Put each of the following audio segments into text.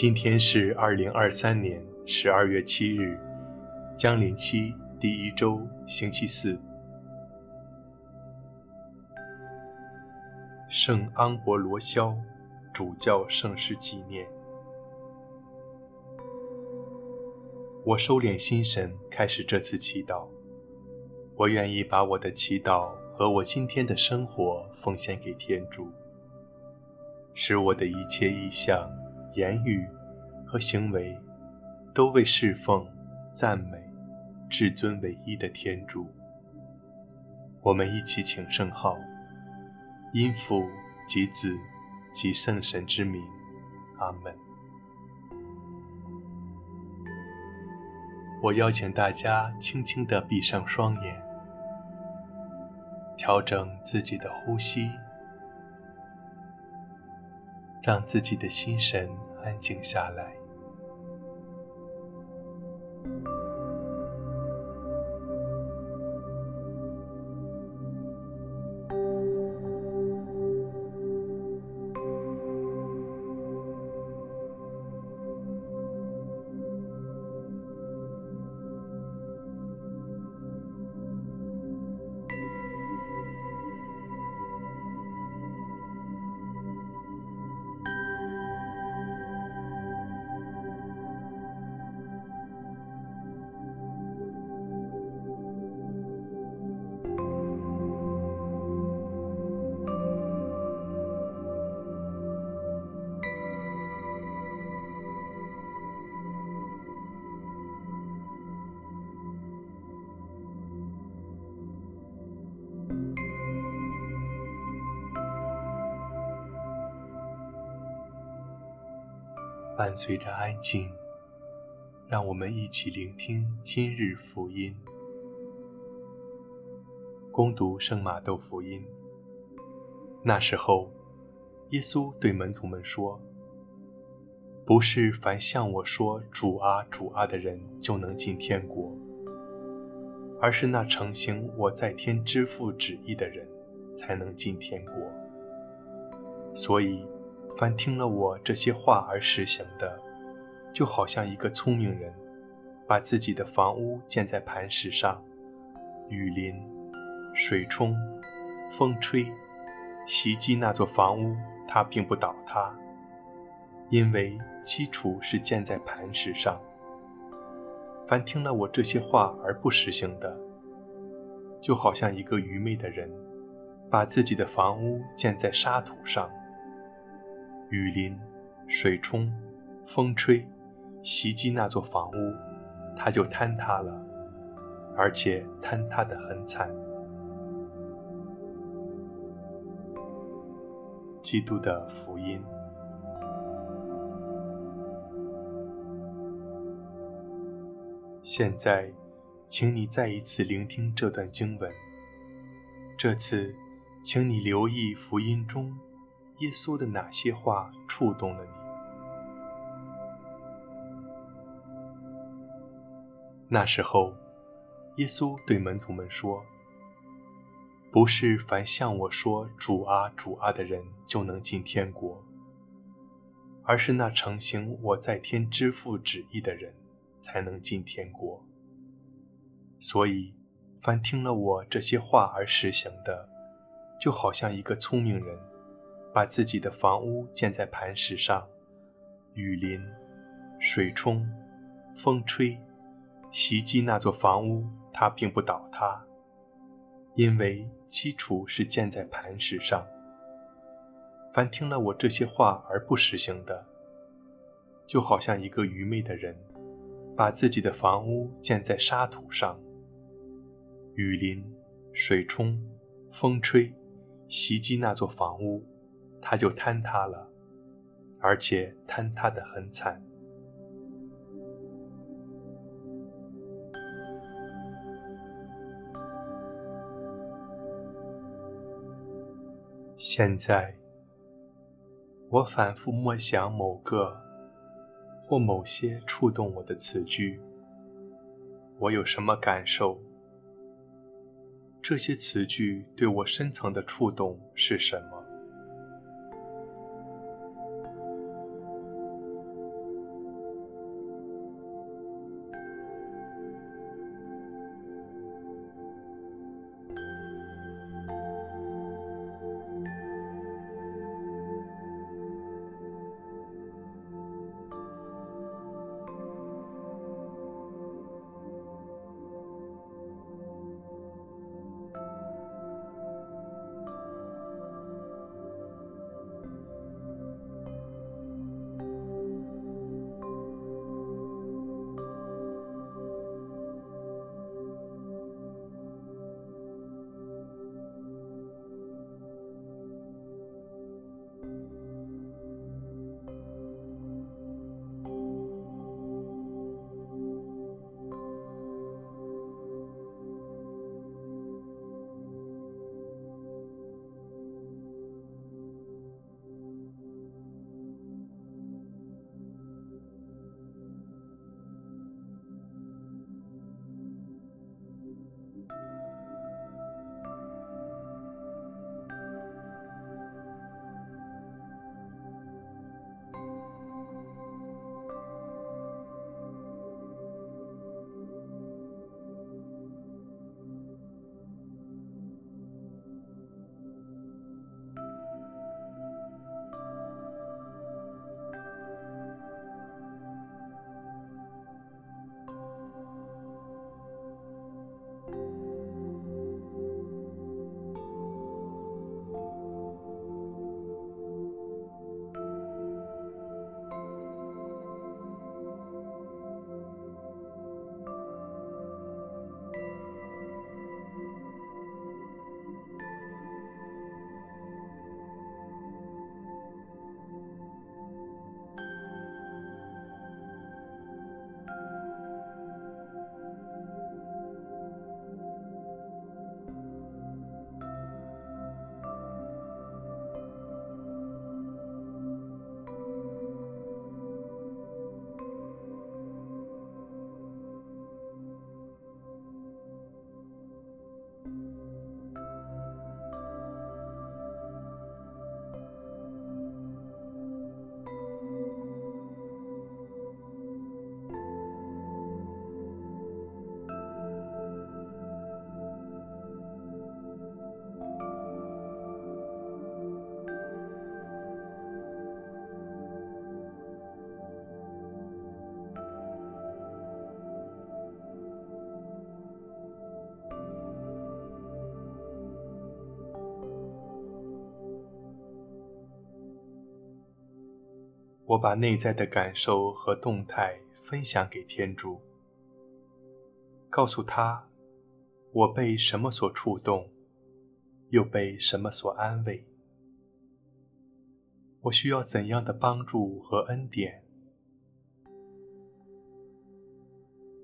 今天是二零二三年十二月七日，将临期第一周星期四。圣安博罗肖主教圣事纪念。我收敛心神，开始这次祈祷。我愿意把我的祈祷和我今天的生活奉献给天主，使我的一切意向。言语和行为都为侍奉、赞美至尊唯一的天主。我们一起请圣号，因父及子及圣神之名，阿门。我邀请大家轻轻地闭上双眼，调整自己的呼吸。让自己的心神安静下来。伴随着安静，让我们一起聆听今日福音。恭读圣马窦福音。那时候，耶稣对门徒们说：“不是凡向我说‘主啊，主啊’的人就能进天国，而是那承行我在天之父旨意的人，才能进天国。所以。”凡听了我这些话而实行的，就好像一个聪明人，把自己的房屋建在磐石上，雨淋、水冲、风吹，袭击那座房屋，它并不倒塌，因为基础是建在磐石上。凡听了我这些话而不实行的，就好像一个愚昧的人，把自己的房屋建在沙土上。雨淋、水冲、风吹，袭击那座房屋，它就坍塌了，而且坍塌得很惨。基督的福音。现在，请你再一次聆听这段经文。这次，请你留意福音中。耶稣的哪些话触动了你？那时候，耶稣对门徒们说：“不是凡向我说‘主啊，主啊’的人就能进天国，而是那承行我在天之父旨意的人，才能进天国。所以，凡听了我这些话而实行的，就好像一个聪明人。”把自己的房屋建在磐石上，雨淋、水冲、风吹，袭击那座房屋，它并不倒塌，因为基础是建在磐石上。凡听了我这些话而不实行的，就好像一个愚昧的人，把自己的房屋建在沙土上，雨淋、水冲、风吹，袭击那座房屋。它就坍塌了，而且坍塌得很惨。现在，我反复默想某个或某些触动我的词句，我有什么感受？这些词句对我深层的触动是什么？我把内在的感受和动态分享给天主，告诉他，我被什么所触动，又被什么所安慰。我需要怎样的帮助和恩典，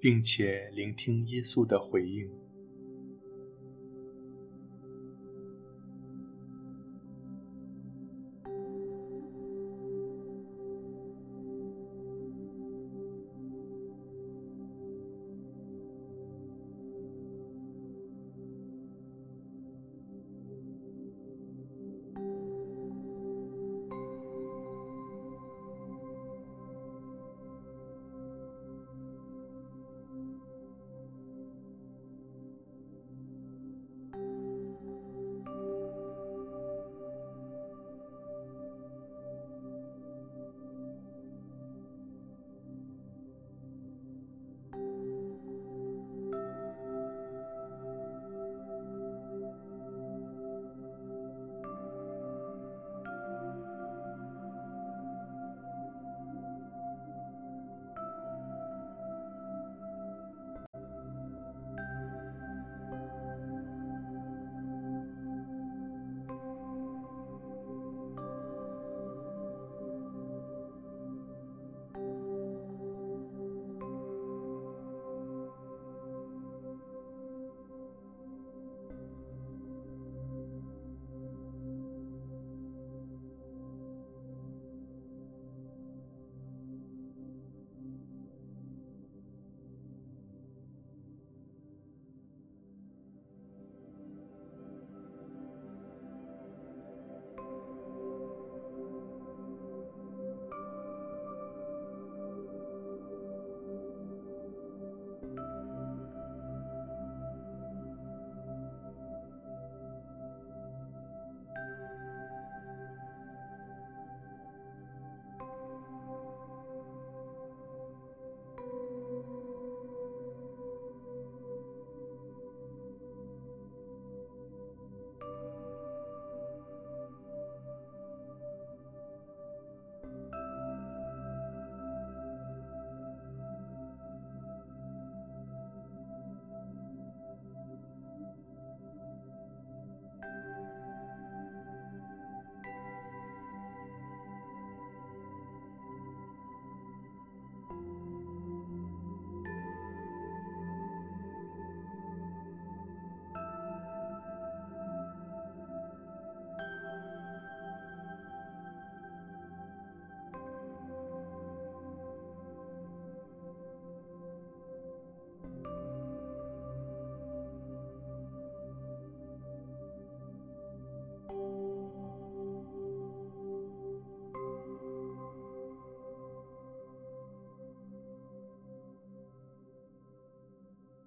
并且聆听耶稣的回应。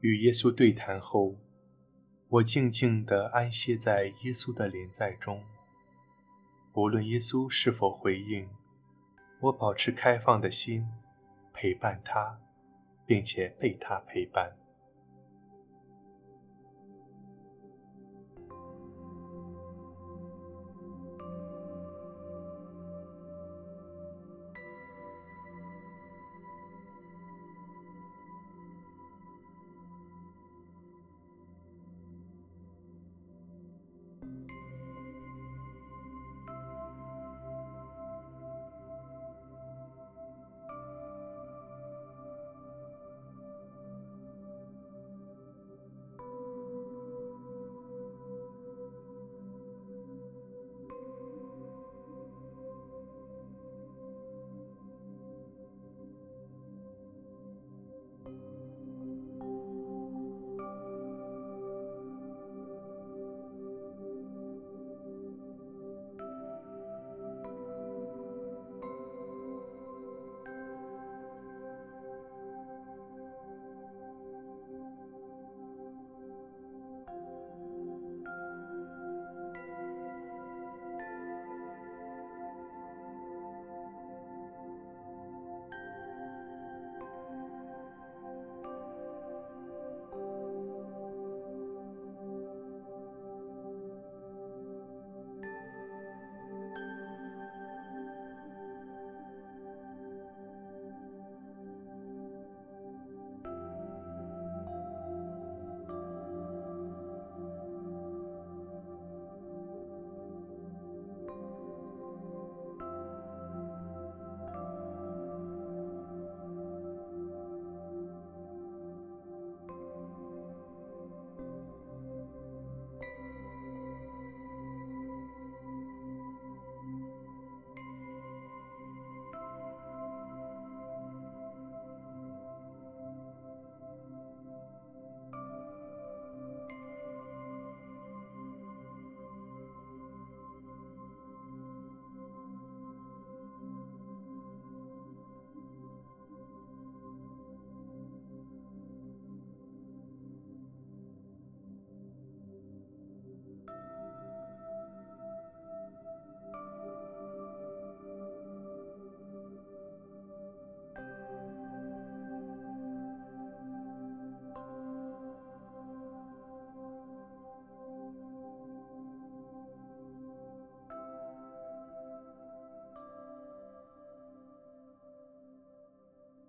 与耶稣对谈后，我静静地安歇在耶稣的连在中。无论耶稣是否回应，我保持开放的心，陪伴他，并且被他陪伴。